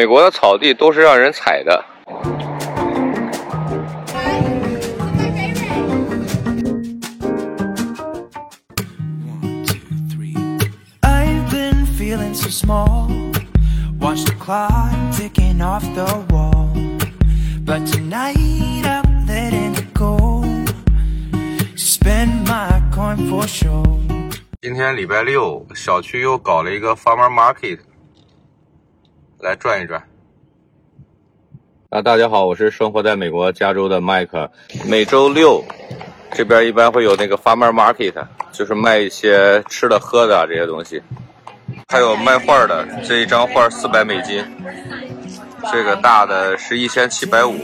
美国的草地都是让人踩的。I've been feeling so small. Watch the clock ticking off the wall. But tonight I'm letting it go. Spend my coin for sure. 今天礼拜六，小区又搞了一个 Farmer Market，来转一转。啊，大家好，我是生活在美国加州的麦克。每周六这边一般会有那个 Farmer Market，就是卖一些吃的喝的啊这些东西，还有卖画的，这一张画四百美金，这个大的是一千七百五。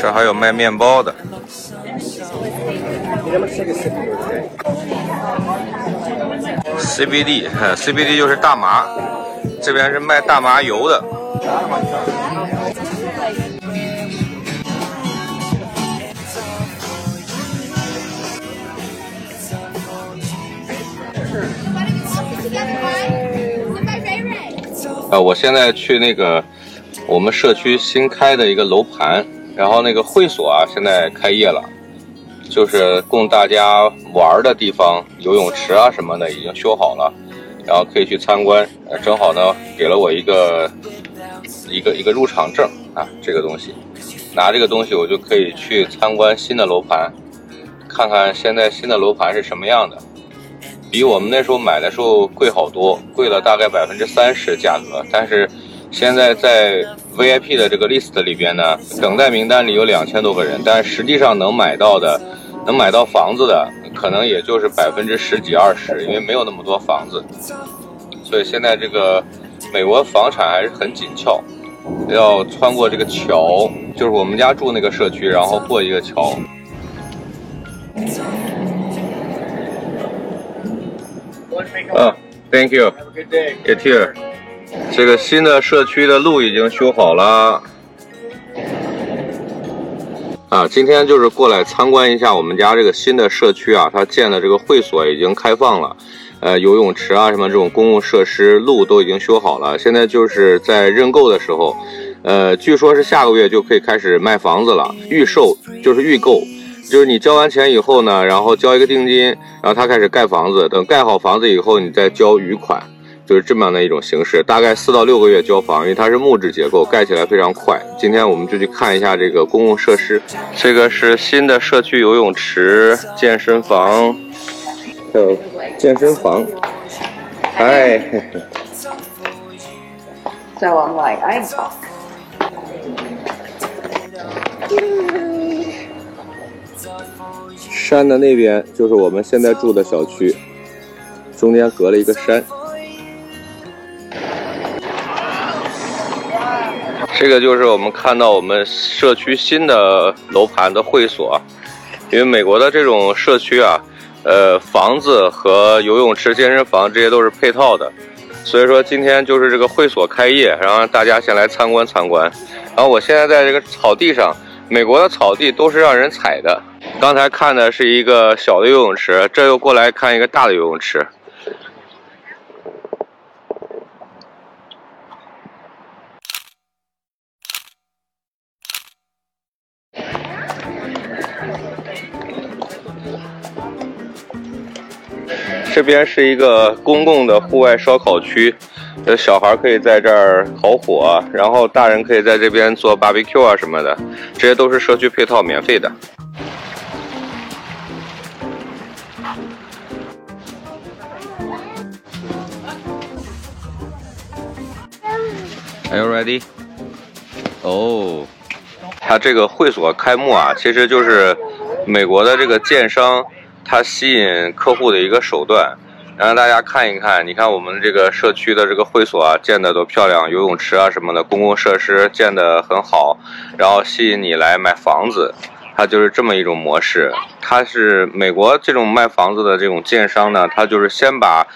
这还有卖面包的。CBD，CBD 就是大麻，这边是卖大麻油的。呃，我现在去那个我们社区新开的一个楼盘，然后那个会所啊，现在开业了。就是供大家玩的地方，游泳池啊什么的已经修好了，然后可以去参观。正好呢，给了我一个一个一个入场证啊，这个东西，拿这个东西我就可以去参观新的楼盘，看看现在新的楼盘是什么样的。比我们那时候买的时候贵好多，贵了大概百分之三十价格。但是现在在 VIP 的这个 list 里边呢，等待名单里有两千多个人，但实际上能买到的。能买到房子的，可能也就是百分之十几二十，因为没有那么多房子，所以现在这个美国房产还是很紧俏，要穿过这个桥，就是我们家住那个社区，然后过一个桥。嗯，Thank you. Have a good day. You too. 这个新的社区的路已经修好了。啊，今天就是过来参观一下我们家这个新的社区啊，它建的这个会所已经开放了，呃，游泳池啊什么这种公共设施路都已经修好了，现在就是在认购的时候，呃，据说是下个月就可以开始卖房子了，预售就是预购，就是你交完钱以后呢，然后交一个定金，然后他开始盖房子，等盖好房子以后，你再交余款。就是这么样的一种形式，大概四到六个月交房，因为它是木质结构，盖起来非常快。今天我们就去看一下这个公共设施，这个是新的社区游泳池、健身房，还有健身房。嗨。So I'm like, I. 山的那边就是我们现在住的小区，中间隔了一个山。这个就是我们看到我们社区新的楼盘的会所，因为美国的这种社区啊，呃，房子和游泳池、健身房这些都是配套的，所以说今天就是这个会所开业，然后大家先来参观参观。然后我现在在这个草地上，美国的草地都是让人踩的。刚才看的是一个小的游泳池，这又过来看一个大的游泳池。这边是一个公共的户外烧烤区，呃，小孩可以在这儿烤火，然后大人可以在这边做 barbecue 啊什么的，这些都是社区配套，免费的。Are you ready? 哦，它这个会所开幕啊，其实就是美国的这个建商。它吸引客户的一个手段，让大家看一看。你看我们这个社区的这个会所啊，建的多漂亮，游泳池啊什么的，公共设施建的很好，然后吸引你来买房子。它就是这么一种模式。它是美国这种卖房子的这种建商呢，他就是先把。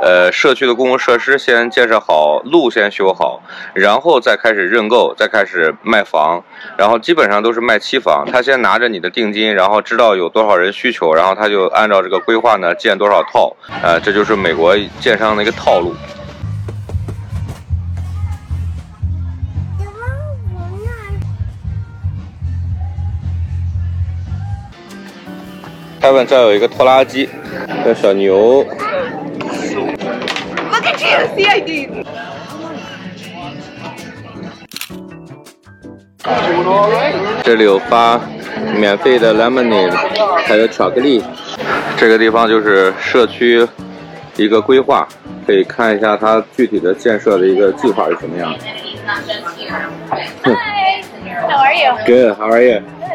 呃，社区的公共设施先建设好，路先修好，然后再开始认购，再开始卖房，然后基本上都是卖期房。他先拿着你的定金，然后知道有多少人需求，然后他就按照这个规划呢建多少套。呃，这就是美国建商的一个套路。Kevin 这有一个拖拉机，这小牛。Look at you, see I did. 这里有发免费的 lemonade，还有巧克力。这个地方就是社区一个规划，可以看一下它具体的建设的一个计划是什么样的。Hi. How are you? Good, how are you?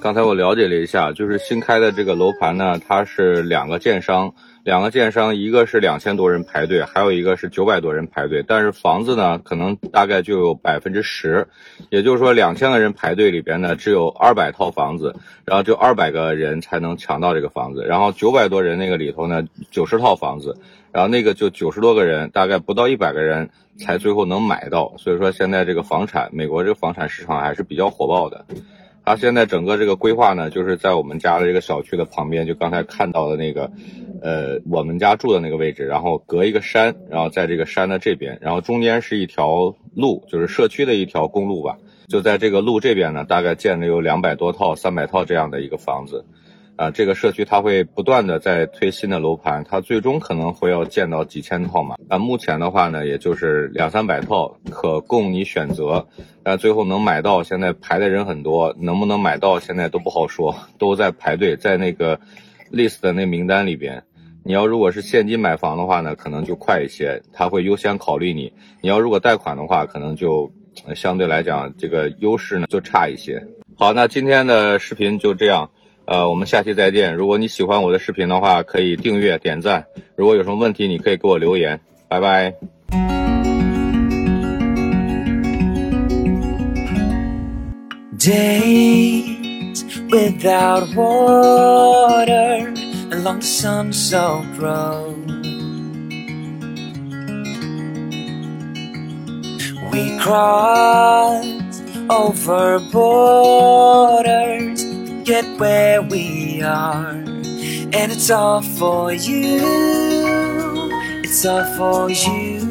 刚才我了解了一下，就是新开的这个楼盘呢，它是两个建商，两个建商，一个是两千多人排队，还有一个是九百多人排队。但是房子呢，可能大概就有百分之十，也就是说两千个人排队里边呢，只有二百套房子，然后就二百个人才能抢到这个房子。然后九百多人那个里头呢，九十套房子，然后那个就九十多个人，大概不到一百个人才最后能买到。所以说现在这个房产，美国这个房产市场还是比较火爆的。它现在整个这个规划呢，就是在我们家的这个小区的旁边，就刚才看到的那个，呃，我们家住的那个位置，然后隔一个山，然后在这个山的这边，然后中间是一条路，就是社区的一条公路吧，就在这个路这边呢，大概建了有两百多套、三百套这样的一个房子。啊，这个社区它会不断的在推新的楼盘，它最终可能会要建到几千套嘛。那目前的话呢，也就是两三百套可供你选择。但最后能买到，现在排的人很多，能不能买到现在都不好说，都在排队，在那个 list 的那名单里边。你要如果是现金买房的话呢，可能就快一些，他会优先考虑你。你要如果贷款的话，可能就相对来讲这个优势呢就差一些。好，那今天的视频就这样。呃，我们下期再见。如果你喜欢我的视频的话，可以订阅、点赞。如果有什么问题，你可以给我留言。拜拜。Days without water along the sun-soaked road. We cross over borders get where we are, and it's all for you. It's all for you.